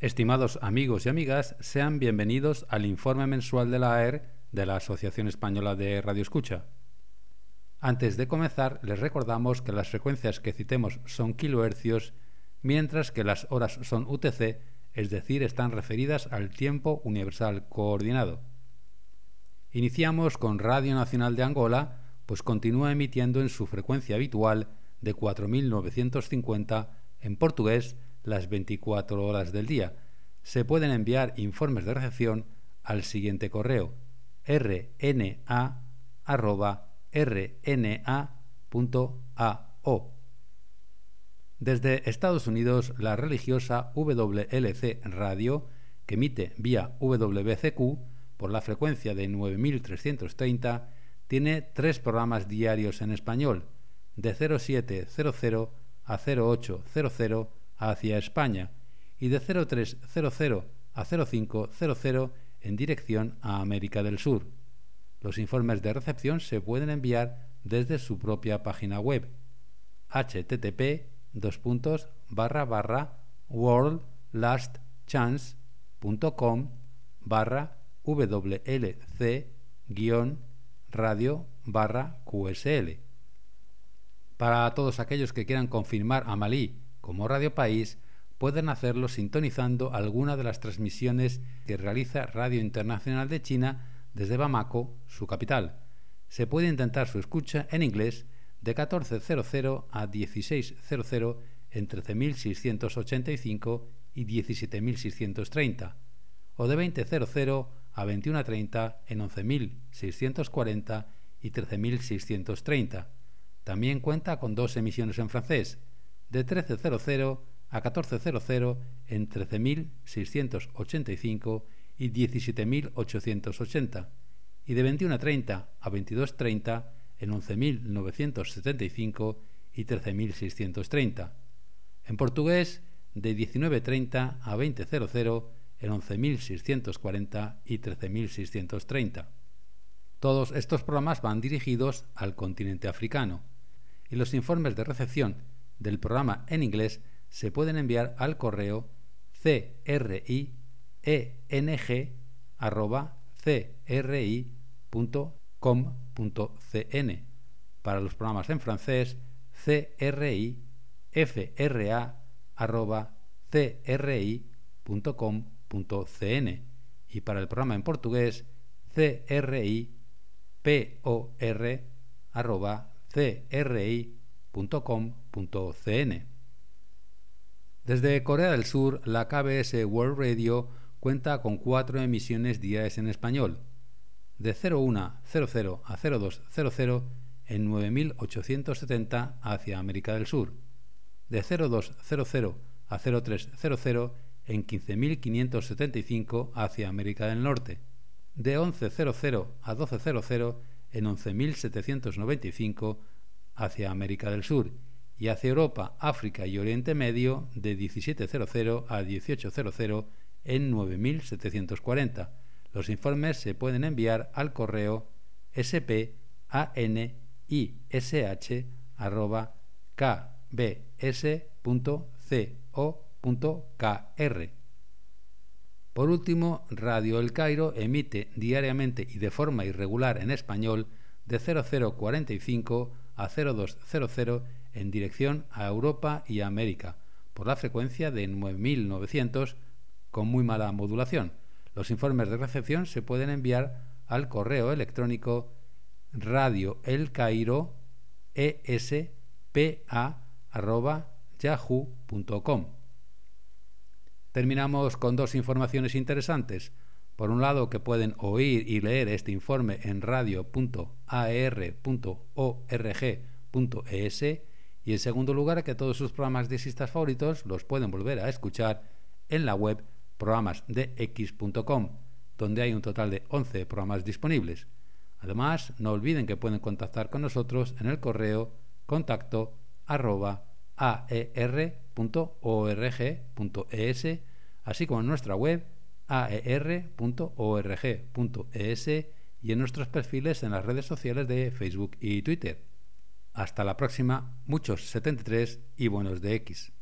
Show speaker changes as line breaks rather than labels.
Estimados amigos y amigas, sean bienvenidos al informe mensual de la AER de la Asociación Española de Radio Escucha. Antes de comenzar, les recordamos que las frecuencias que citemos son kilohercios, mientras que las horas son UTC, es decir, están referidas al tiempo universal coordinado. Iniciamos con Radio Nacional de Angola, pues continúa emitiendo en su frecuencia habitual de 4950 en portugués las 24 horas del día. Se pueden enviar informes de recepción al siguiente correo rna.rna.ao. Desde Estados Unidos, la religiosa WLC Radio, que emite vía WBCQ por la frecuencia de 9330, tiene tres programas diarios en español, de 0700 a 0800 hacia España y de 0300 a 0500 en dirección a América del Sur. Los informes de recepción se pueden enviar desde su propia página web http worldlastchance.com barra wlc-radio barra qsl. Para todos aquellos que quieran confirmar a Malí como Radio País, pueden hacerlo sintonizando alguna de las transmisiones que realiza Radio Internacional de China desde Bamako, su capital. Se puede intentar su escucha en inglés de 14.00 a 16.00 en 13.685 y 17.630, o de 20.00 a 21.30 en 11.640 y 13.630. También cuenta con dos emisiones en francés, de 13.00 a 14.00 en 13.685 y 17.880, y de 21.30 a 22.30 en 11.975 y 13.630. En portugués, de 19.30 a 20.00 en 11.640 y 13.630. Todos estos programas van dirigidos al continente africano y los informes de recepción del programa en inglés se pueden enviar al correo cring.cri.com.cn para los programas en francés crifra.cri.com.cn y para el programa en portugués Desde Corea del Sur, la KBS World Radio cuenta con cuatro emisiones diarias en español, de 0100 a 0200 en 9870 hacia América del Sur, de 0200 a 0300 en 15575 hacia América del Norte, de 1100 a 1200 en 11795 hacia América del Sur y hacia Europa, África y Oriente Medio de 1700 a 1800 en 9740. Los informes se pueden enviar al correo spanish.kbs.co.kr. Por último, Radio El Cairo emite diariamente y de forma irregular en español de 0045 a 0200 en dirección a Europa y América por la frecuencia de 9900 con muy mala modulación. Los informes de recepción se pueden enviar al correo electrónico radioelcairo.espa.yahoo.com. Terminamos con dos informaciones interesantes. Por un lado, que pueden oír y leer este informe en radio.ar.org.es y en segundo lugar, que todos sus programas de sistas favoritos los pueden volver a escuchar en la web programasdex.com, donde hay un total de 11 programas disponibles. Además, no olviden que pueden contactar con nosotros en el correo contacto arroba aer.org.es, así como en nuestra web aer.org.es y en nuestros perfiles en las redes sociales de Facebook y Twitter. Hasta la próxima, muchos 73 y buenos de X.